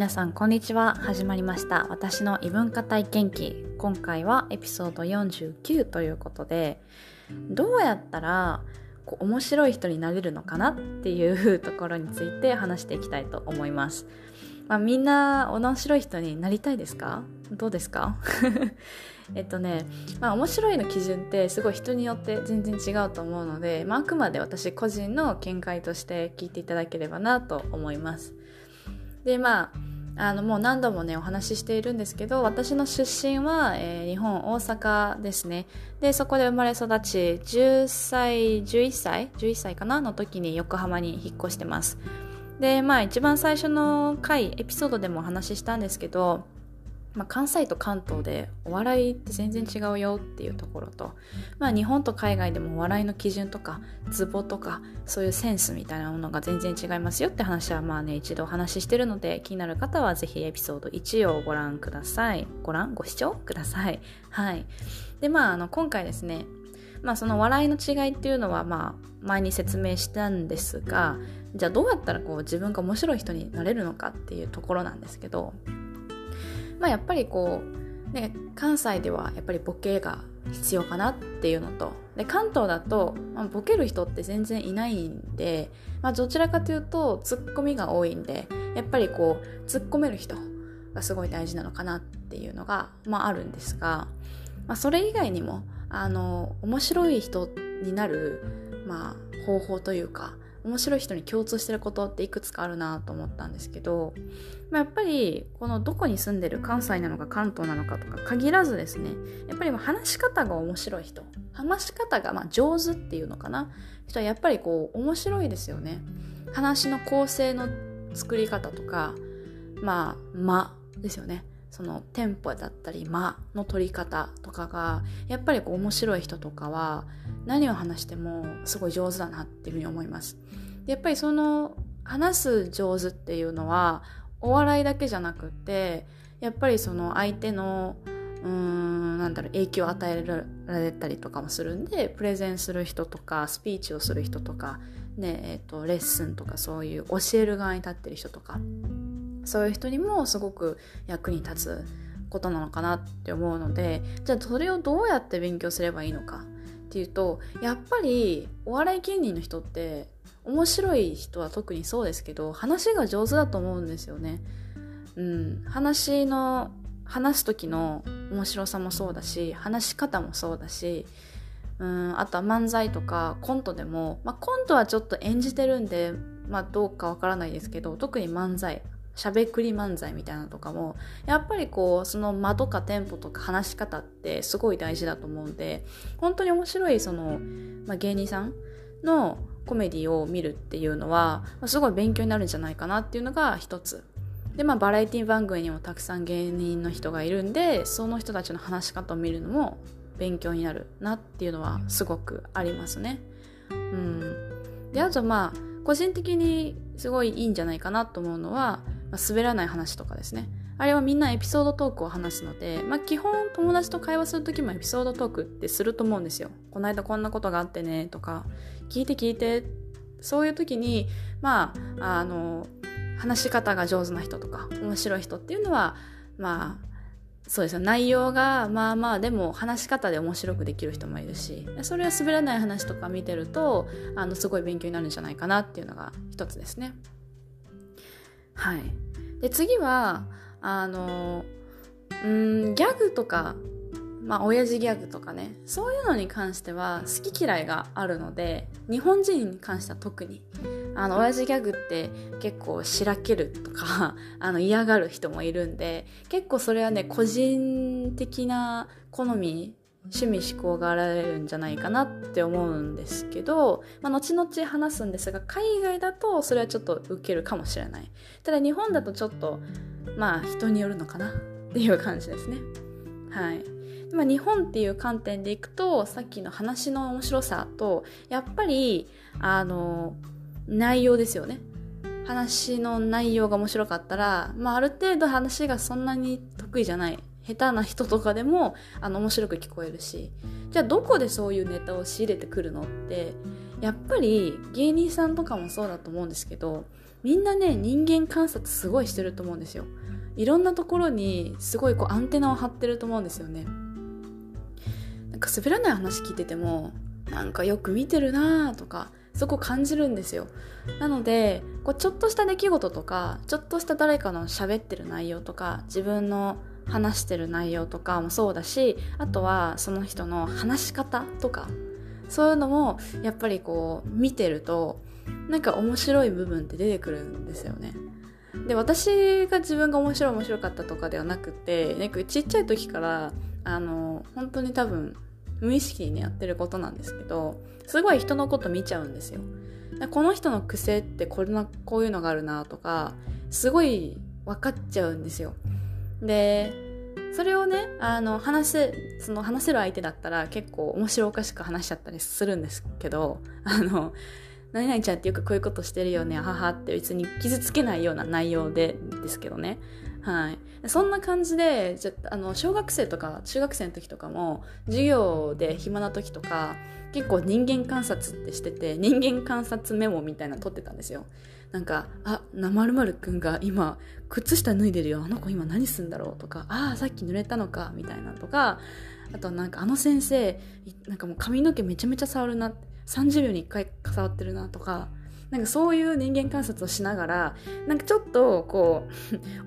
皆さんこんにちは。始まりました。私の異文化体験記。今回はエピソード49ということでどうやったらこう面白い人になれるのかなっていう ところについて話していきたいと思います、まあ、みんな面白い人になりたいですか？どうですか？えっとね、まあ、面白いの基準ってすごい人によって全然違うと思うので、まあ、あくまで私個人の見解として聞いていただければなと思います。でまああのもう何度もねお話ししているんですけど私の出身は、えー、日本大阪ですね。でそこで生まれ育ち10歳11歳11歳かな？の時に横浜に引っ越してます。でまあ一番最初の回エピソードでもお話ししたんですけどまあ、関西と関東でお笑いって全然違うよっていうところと、まあ、日本と海外でもお笑いの基準とかツボとかそういうセンスみたいなものが全然違いますよって話はまあね一度お話ししてるので気になる方はぜひエピソード1をご覧ください。ご覧ご視聴ください。はい。でまああの今回ですねまあその笑いの違いっていうのはまあ前に説明したんですがじゃあどうやったらこう自分が面白い人になれるのかっていうところなんですけどまあ、やっぱりこう、ね、関西ではやっぱりボケが必要かなっていうのとで関東だと、まあ、ボケる人って全然いないんで、まあ、どちらかというとツッコミが多いんでやっぱりこう突っ込める人がすごい大事なのかなっていうのが、まあ、あるんですが、まあ、それ以外にもあの面白い人になる、まあ、方法というか面白い人に共通してることっていくつかあるなと思ったんですけど、まあ、やっぱりこのどこに住んでる関西なのか関東なのかとか限らずですねやっぱり話し方が面白い人。話し方がま上手っていうのかな。人はやっぱりこう面白いですよね。話の構成の作り方とかまあ間ですよね。そのテンポだったり間の取り方とかがやっぱりこう面白い人とかは何を話してもすごい上手だなっていうふうに思います。やっぱりその話す上手っていうのはお笑いだけじゃなくてやっぱりその相手のうーんなんだろう影響を与えられたりとかもするんでプレゼンする人とかスピーチをする人とか、ねえー、とレッスンとかそういう教える側に立ってる人とかそういう人にもすごく役に立つことなのかなって思うのでじゃあそれをどうやって勉強すればいいのかっていうとやっぱりお笑い芸人の人って面白い人は特にそうですけど話が上手だと思うんですよね。うん、話の話す時の面白さもそうだし話し方もそうだしうんあとは漫才とかコントでも、まあ、コントはちょっと演じてるんで、まあ、どうかわからないですけど特に漫才しゃべくり漫才みたいなのとかもやっぱりこうその間とかテンポとか話し方ってすごい大事だと思うんで本当に面白いその、まあ、芸人さんのコメディを見るっていうのは、まあ、すごい勉強になるんじゃないかなっていうのが一つでまあバラエティ番組にもたくさん芸人の人がいるんでその人たちの話し方を見るのも勉強になるなっていうのはすごくありますね。うん、であとまあ個人的にすごいいいんじゃないかなと思うのはまあ、滑らない話とかですね。あれはみんなエピソードトークを話すので、まあ、基本友達と会話する時もエピソードトークってすると思うんですよ。この間こんなことがあってねとか、聞いて聞いて、そういう時に、まあ、あの、話し方が上手な人とか、面白い人っていうのは、まあ、そうですよ内容がまあまあでも話し方で面白くできる人もいるしそれは滑らない話とか見てるとあのすごい勉強になるんじゃないかなっていうのが一つですね。はい。で、次は、あの、うん、ギャグとか、まあ、親父ギャグとかね、そういうのに関しては好き嫌いがあるので、日本人に関しては特に、あの、親父ギャグって結構しらけるとか、あの、嫌がる人もいるんで、結構それはね、個人的な好み趣味思考があられるんじゃないかなって思うんですけど、まあ、後々話すんですが海外だとそれはちょっと受けるかもしれない。ただ日本だとちょっとまあ人によるのかなっていう感じですね。はい。まあ、日本っていう観点でいくとさっきの話の面白さとやっぱりあの内容ですよね。話の内容が面白かったら、まあ、ある程度話がそんなに得意じゃない。下手な人とかでもあの面白く聞こえるし。じゃあどこでそういうネタを仕入れてくるのってやっぱり芸人さんとかもそうだと思うんですけどみんなね人間観察すごいしてると思うんですよ。いろんなところにすごいこうアンテナを張ってると思うんですよね。なんか滑らない話聞いててもなんかよく見てるなとかそこ感じるんですよ。なのでこうちょっとした出来事とかちょっとした誰かの喋ってる内容とか自分の話してる内容とかもそうだしあとはその人の話し方とかそういうのもやっぱりこう見てるとなんか面白い部分って出てくるんですよね。で私が自分が面白い面白かったとかではなくてなんかちっちゃい時からあの本当に多分無意識にねやってることなんですけどすごい人のこと見ちゃうんですよ。この人の癖ってこれなこういうのがあるなとかすごい分かっちゃうんですよ。でそれをねあの話せその話せる相手だったら結構面白おかしく話しちゃったりするんですけどあの何々ちゃんってよくこういうことしてるよね母って別に傷つけないような内容でですけどね。はい。そんな感じでじゃあの小学生とか中学生の時とかも授業で暇な時とか結構人間観察ってしてて人間観察メモみたいなの撮ってたんですよ。なんか「あなまるまるくんが今靴下脱いでるよあの子今何すんだろう」とか「ああさっき濡れたのか」みたいなとかあとなんかあの先生なんかもう髪の毛めちゃめちゃ触るな30秒に1回触ってるなとかなんかそういう人間観察をしながらなんかちょっとこ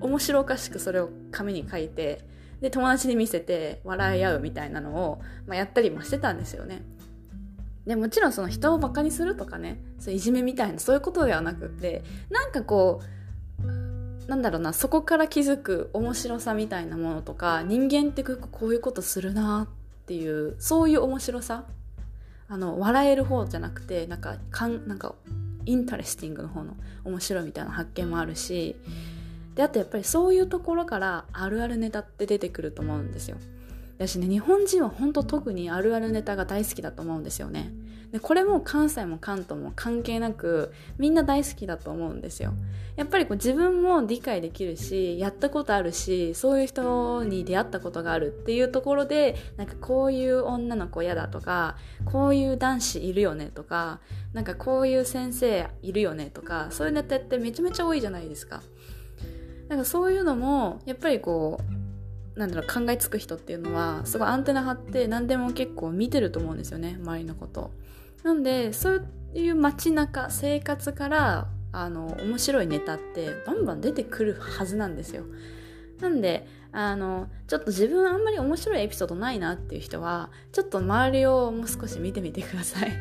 う 面白おかしくそれを紙に書いてで友達に見せて笑い合うみたいなのを、まあ、やったりもしてたんですよね。でもちろんその人をバカにするとかねそういじめみたいなそういうことではなくってなんかこうなんだろうなそこから気づく面白さみたいなものとか人間ってこういうことするなっていうそういう面白さあの笑える方じゃなくてなんかかんなんか interesting の方の面白いみたいな発見もあるしであとやっぱりそういうところからあるあるネタって出てくると思うんですよ。だしね日本人は本当特にあるあるネタが大好きだと思うんですよね。でこれも関西も関東も関係なくみんな大好きだと思うんですよ。やっぱりこう自分も理解できるしやったことあるしそういう人に出会ったことがあるっていうところでなんかこういう女の子嫌だとかこういう男子いるよねとかなんかこういう先生いるよねとかそういうネタってめちゃめちゃ多いじゃないですか。なんかそういうのもやっぱりこうなんだろう考えつく人っていうのはすごいアンテナ張って何でも結構見てると思うんですよね周りのこと。なんでそういう街中生活からあの面白いネタってバンバン出てくるはずなんですよ。なんであのちょっと自分あんまり面白いエピソードないなっていう人はちょっと周りをもう少し見てみてください。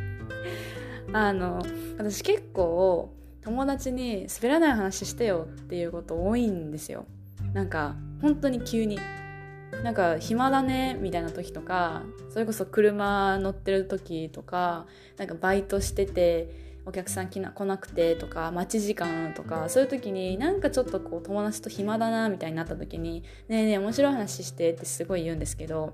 あの私結構友達に滑らない話してよっていうこと多いんですよ。なんか本当に急に。なんか暇だねみたいな時とかそれこそ車乗ってる時とかなんかバイトしててお客さん来な来なくてとか待ち時間とかそういう時になんかちょっとこう友達と暇だなみたいになった時に「ねえねえ面白い話して」ってすごい言うんですけど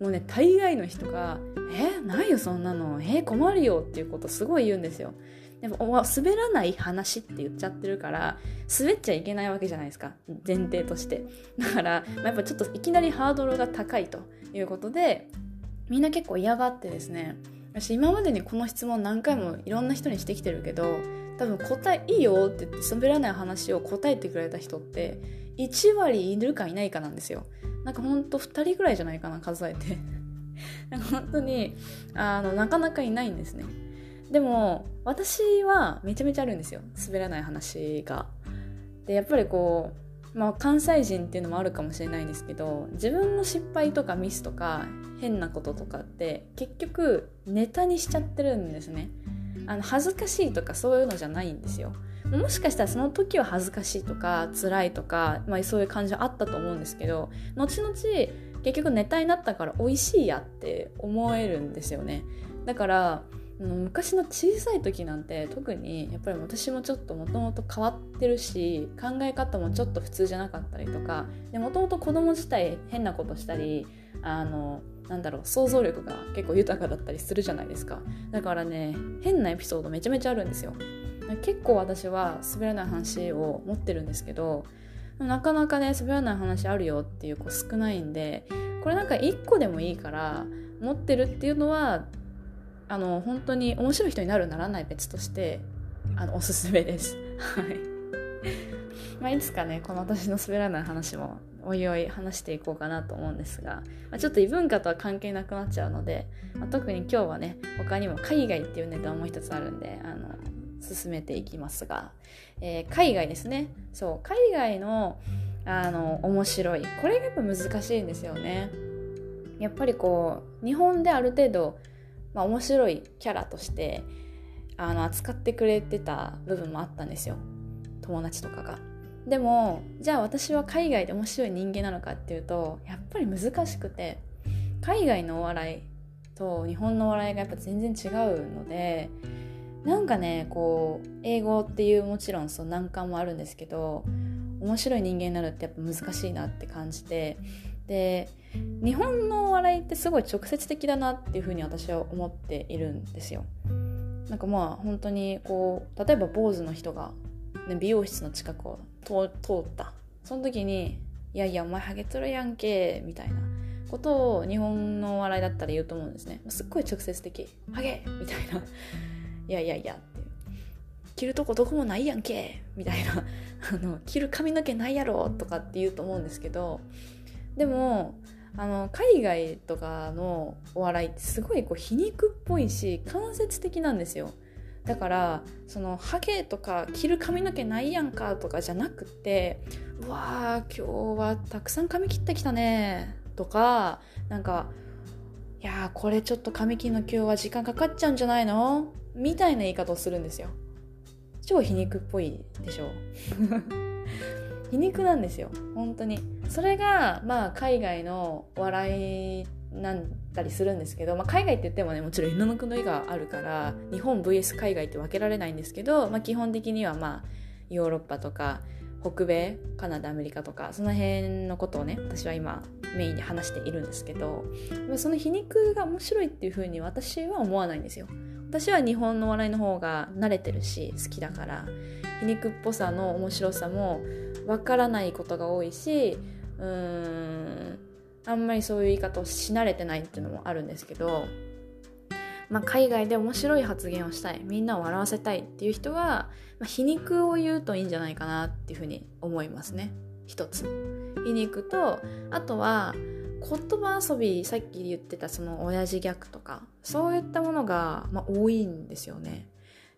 もうね大概の人が「えないよそんなのえ困るよ」っていうことすごい言うんですよ。でも滑らない話って言っちゃってるから滑っちゃいけないわけじゃないですか。前提として。だから、まあ、やっぱちょっといきなりハードルが高いということでみんな結構嫌がってですね。私今までにこの質問何回もいろんな人にしてきてるけど多分答えいいよって言って滑らない話を答えてくれた人って1割いるかいないかなんですよ。なんかほんと2人ぐらいじゃないかな数えて。なんか本当にあのなかなかいないんですね。でも私はめちゃめちゃあるんですよ滑らない話が。でやっぱりこう、まあ、関西人っていうのもあるかもしれないんですけど自分の失敗とかミスとか変なこととかって結局ネタにしちゃってるんですね。あの恥ずかしいとかそういうのじゃないんですよ。もしかしたらその時は恥ずかしいとか辛いとか、まあ、そういう感じはあったと思うんですけど後々結局ネタになったから美味しいやって思えるんですよね。だから昔の小さい時なんて特にやっぱり私もちょっともともと変わってるし考え方もちょっと普通じゃなかったりとかもともと子供自体変なことしたりあのなんだろう想像力が結構豊かだったりするじゃないですか。だからね変なエピソードめちゃめちゃあるんですよ。結構私は滑らない話を持ってるんですけどなかなかね滑らない話あるよっていう子少ないんでこれなんか1個でもいいから持ってるっていうのはあの本当に面白い人になるならない別としてあのおすすめです。はい。まあいつかねこの私の滑らない話もおいおい話していこうかなと思うんですが、まあ、ちょっと異文化とは関係なくなっちゃうので、まあ、特に今日はね他にも海外っていうネタもう一つあるんであの進めていきますが、えー、海外ですね。そう海外のあの面白い。これがやっぱ難しいんですよね。やっぱりこう日本である程度、まあ、面白いキャラとしてあの扱ってくれてた部分もあったんですよ友達とかが。でもじゃあ私は海外で面白い人間なのかっていうとやっぱり難しくて海外のお笑いと日本のお笑いがやっぱ全然違うのでなんかねこう英語っていうもちろんその難関もあるんですけど面白い人間になるってやっぱ難しいなって感じてで日本のお笑いってすごい直接的だなっていうふうに私は思っているんですよ。なんかまあ本当にこう例えば坊主の人が、ね、美容室の近くを通った。その時に「いやいやお前ハゲとるやんけ」みたいな。ことを日本のお笑いだったら言うと思うんですね。すっごい直接的「ハゲ!」みたいな「いやいやいや」って着るとこどこもないやんけ！みたいな。あの着る髪の毛ないやろ！とかって言うと思うんですけどでもあの海外とかのお笑いってすごいこう皮肉っぽいし間接的なんですよ。だからそのハゲとか着る髪の毛ないやんかとかじゃなくてうわー今日はたくさん髪切ってきたね。とかなんかいやこれちょっと髪切るの今日は時間かかっちゃうんじゃないの？みたいな言い方をするんですよ。超皮肉っぽいでしょ。皮肉なんですよ。本当に。それがまあ海外の笑いなんたりするんですけど、まあ、海外って言ってもねもちろん犬の国があるから日本 VS 海外って分けられないんですけど、まあ、基本的にはまあヨーロッパとか北米カナダアメリカとかその辺のことをね私は今メインで話しているんですけどその皮肉が面白いっていうふうに私は思わないんですよ。私は日本の笑いの方が慣れてるし好きだから皮肉っぽさの面白さもわからないことが多いしうーんあんまりそういう言い方をし慣れてないっていうのもあるんですけど、まあ、海外で面白い発言をしたいみんなを笑わせたいっていう人は、まあ、皮肉を言うといいんじゃないかなっていうふうに思いますね。一つ。皮肉とあとは言葉遊びさっき言ってたその親父ギャグとかそういったものが、まあ、多いんですよね。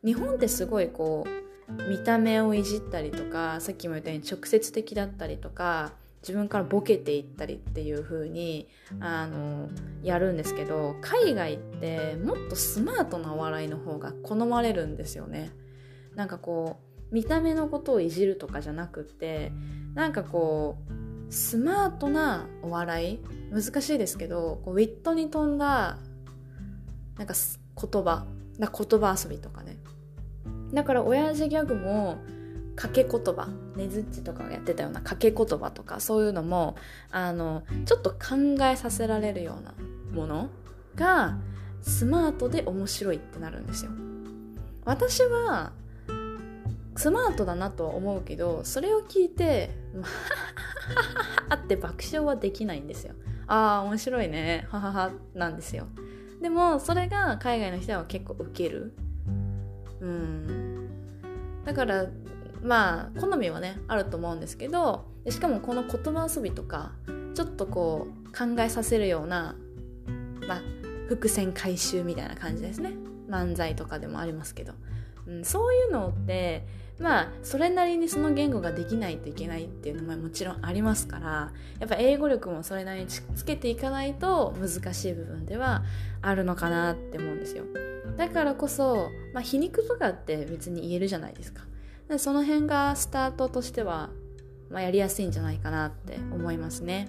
日本ってすごいこう見た目をいじったりとかさっきも言ったように直接的だったりとか自分からボケていったりっていう風にあのやるんですけど海外ってもっとスマートなお笑いの方が好まれるんですよね。なんかこう見た目のことをいじるとかじゃなくってなんかこうスマートなお笑い難しいですけどこうウィットに富んだなんか言葉な言葉遊びとかね。だから親父ギャグも掛け言葉ねずっちとかがやってたような掛け言葉とかそういうのもあのちょっと考えさせられるようなものがスマートで面白いってなるんですよ。私はスマートだなとは思うけどそれを聞いて「はって爆笑はできないんですよ。ああ面白いね。はははなんですよ。でもそれが海外の人は結構ウケる。うん。だからまあ好みはねあると思うんですけどしかもこの言葉遊びとかちょっとこう考えさせるような、まあ、伏線回収みたいな感じですね。漫才とかでもありますけど、うん、そういうのってまあそれなりにその言語ができないといけないっていうのももちろんありますからやっぱ英語力もそれなりにつけていかないと難しい部分ではあるのかなって思うんですよ。だからこそ、まあ、皮肉とかって別に言えるじゃないですか。でその辺がスタートとしては、まあ、やりやすいんじゃないかなって思いますね。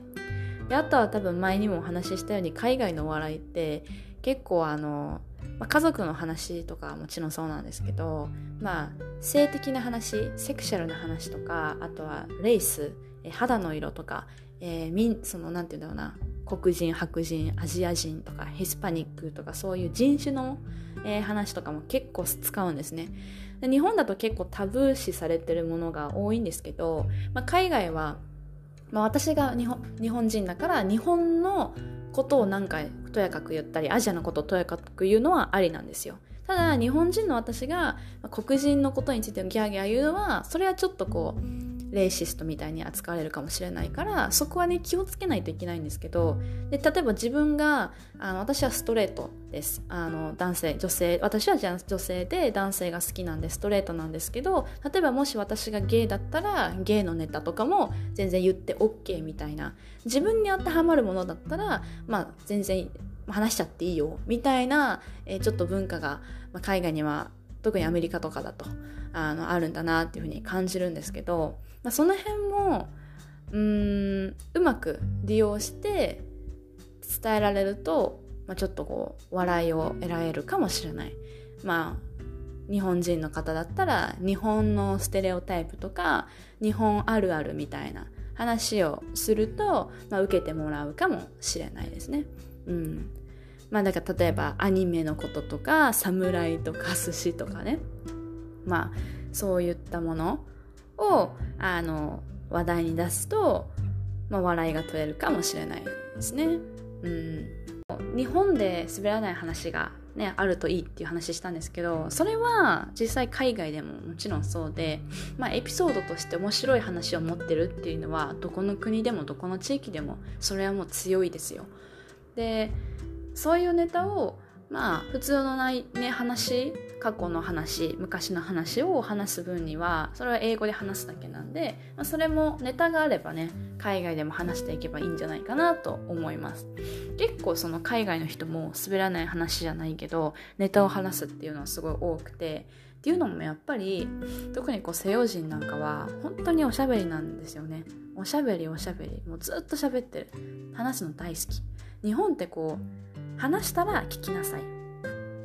であとは多分前にもお話ししたように海外のお笑いって結構あの、まあ、家族の話とかもちろんそうなんですけどまあ性的な話セクシャルな話とかあとはレース肌の色とか、えー、そのなんて言うんだろうな。黒人白人アジア人とかヒスパニックとかそういう人種の、えー、話とかも結構使うんですね。で日本だと結構タブー視されてるものが多いんですけど、まあ、海外は、まあ、私が日本日本人だから日本のことを何回とやかく言ったりアジアのことをとやかく言うのはありなんですよ。ただ日本人の私が黒人のことについてギャーギャー言うのはそれはちょっとこうレイシストみたいに扱われるかもしれないからそこはね気をつけないといけないんですけどで例えば自分があの私はストレートです。あの男性女性私は女性で男性が好きなんでストレートなんですけど例えばもし私がゲイだったらゲイのネタとかも全然言って OK みたいな。自分に当てはまるものだったらまあ全然話しちゃっていいよ。みたいな、え、ちょっと文化が、まあ、海外には特にアメリカとかだとあのあるんだなっていうふうに感じるんですけどまあ、その辺もうんうまく利用して伝えられると、まあ、ちょっとこう笑いを得られるかもしれない。まあ日本人の方だったら日本のステレオタイプとか日本あるあるみたいな話をすると、まあ、受けてもらうかもしれないですね。うんまあ、だから例えばアニメのこととか侍とか寿司とかねまあそういったものをあの話題に出すと、まあ、笑いが取れるかもしれないですね。うん、日本で滑らない話が、ね、あるといいっていう話したんですけどそれは実際海外でももちろんそうで、まあ、エピソードとして面白い話を持ってるっていうのはどこの国でもどこの地域でもそれはもう強いですよ。でそういうネタをまあ普通のない、ね、話過去の話昔の話を話す分にはそれは英語で話すだけなんで、まあ、それもネタがあればね海外でも話していけばいいんじゃないかなと思います。結構その海外の人も滑らない話じゃないけどネタを話すっていうのはすごい多くてっていうのもやっぱり特にこう西洋人なんかは本当におしゃべりなんですよね。おしゃべりおしゃべり。もうずっと喋ってる。話すの大好き。日本ってこう話したら聞きなさい。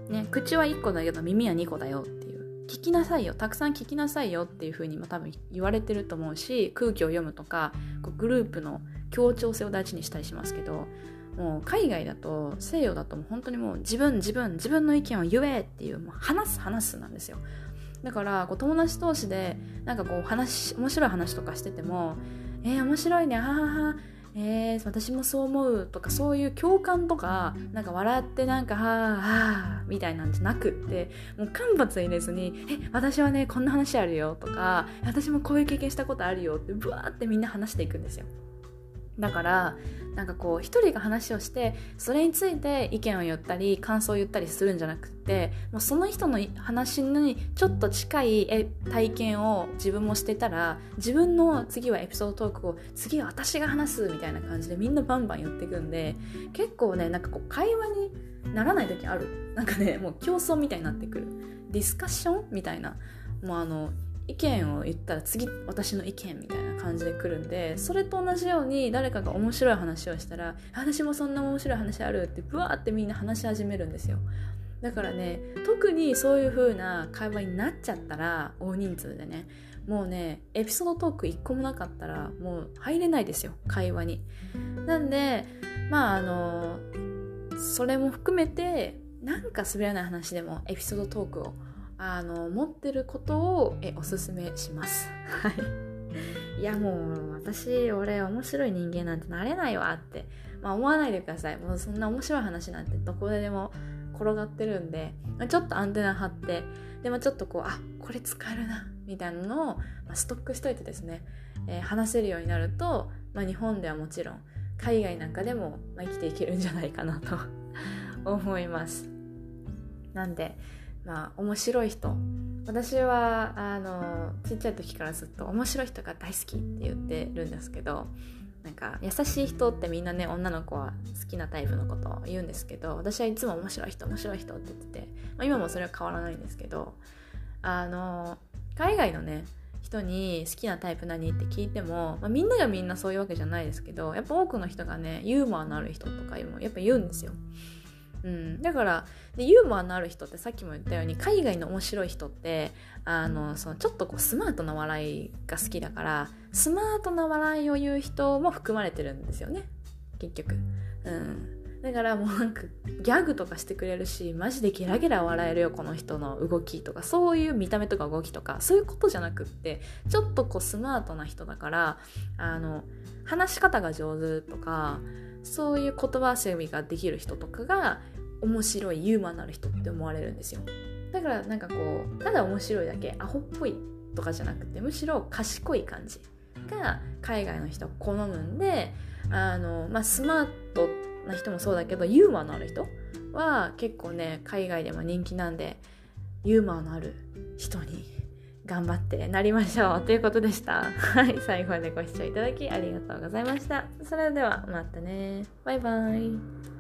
ね、口は1個だけど耳は2個だよっていう。聞きなさいよ。たくさん聞きなさいよっていうふうに多分言われてると思うし、空気を読むとか、こうグループの協調性を大事にしたりしますけど、もう海外だと西洋だともう本当にもう自分自分自分の意見を言えっていうもう話す話すなんですよだからこう友達同士でなんかこう話面白い話とかしててもえー、面白いねはははえー、私もそう思うとかそういう共感とかなんか笑ってなんかはあはあみたいなんじゃなくってもう間髪入れずに「え私はねこんな話あるよ」とか「私もこういう経験したことあるよ」ってブワーってみんな話していくんですよ。だからなんかこう一人が話をしてそれについて意見を言ったり感想を言ったりするんじゃなくてもうその人の話にちょっと近い体験を自分もしてたら自分の次はエピソードトークを次は私が話すみたいな感じでみんなバンバン言っていくんで結構ねなんかこう会話にならない時ある。なんかねもう競争みたいになってくる。ディスカッションみたいな。もうあの意見を言ったら次私の意見みたいな感じで来るんでそれと同じように誰かが面白い話をしたら私もそんな面白い話あるってブワーってみんな話し始めるんですよ。だからね特にそういう風な会話になっちゃったら大人数でねもうねエピソードトーク1個もなかったらもう入れないですよ会話に。なんでまああのそれも含めてなんか滑らない話でもエピソードトークをあの持ってることをえおすすめします。はい。いやもう私俺面白い人間なんてなれないわって、まあ、思わないでください。もうそんな面白い話なんてどこででも転がってるんで、ま、ちょっとアンテナ張ってでもちょっとこうあこれ使えるなみたいなのを、ま、ストックしといてですね、えー、話せるようになると、まあ、日本ではもちろん海外なんかでも、ま、生きていけるんじゃないかなと思います。なんでまあ面白い人私はあのちっちゃい時からずっと面白い人が大好きって言ってるんですけどなんか優しい人ってみんなね女の子は好きなタイプのことを言うんですけど私はいつも面白い人面白い人って言ってて、まあ、今もそれは変わらないんですけどあの海外のね人に好きなタイプ何って聞いても、まあ、みんながみんなそういうわけじゃないですけどやっぱ多くの人がねユーモアのある人とかもやっぱ言うんですよ。うん、だからでユーモアのある人ってさっきも言ったように海外の面白い人ってあのそのちょっとこうスマートな笑いが好きだからスマートな笑いを言う人も含まれてるんですよね。結局。うん。だからもうなんかギャグとかしてくれるしマジでゲラゲラ笑えるよこの人の動きとかそういう見た目とか動きとかそういうことじゃなくってちょっとこうスマートな人だからあの話し方が上手とかそういう言葉遊びができる人とかが面白いユーモアのある人って思われるんですよ。だからなんかこうただ面白いだけアホっぽいとかじゃなくてむしろ賢い感じが海外の人は好むんであの、まあ、スマートな人もそうだけどユーモアのある人は結構ね海外でも人気なんでユーモアのある人に頑張ってなりましょうということでした。はい、最後までご視聴いただきありがとうございました。それではまたね。バイバイ。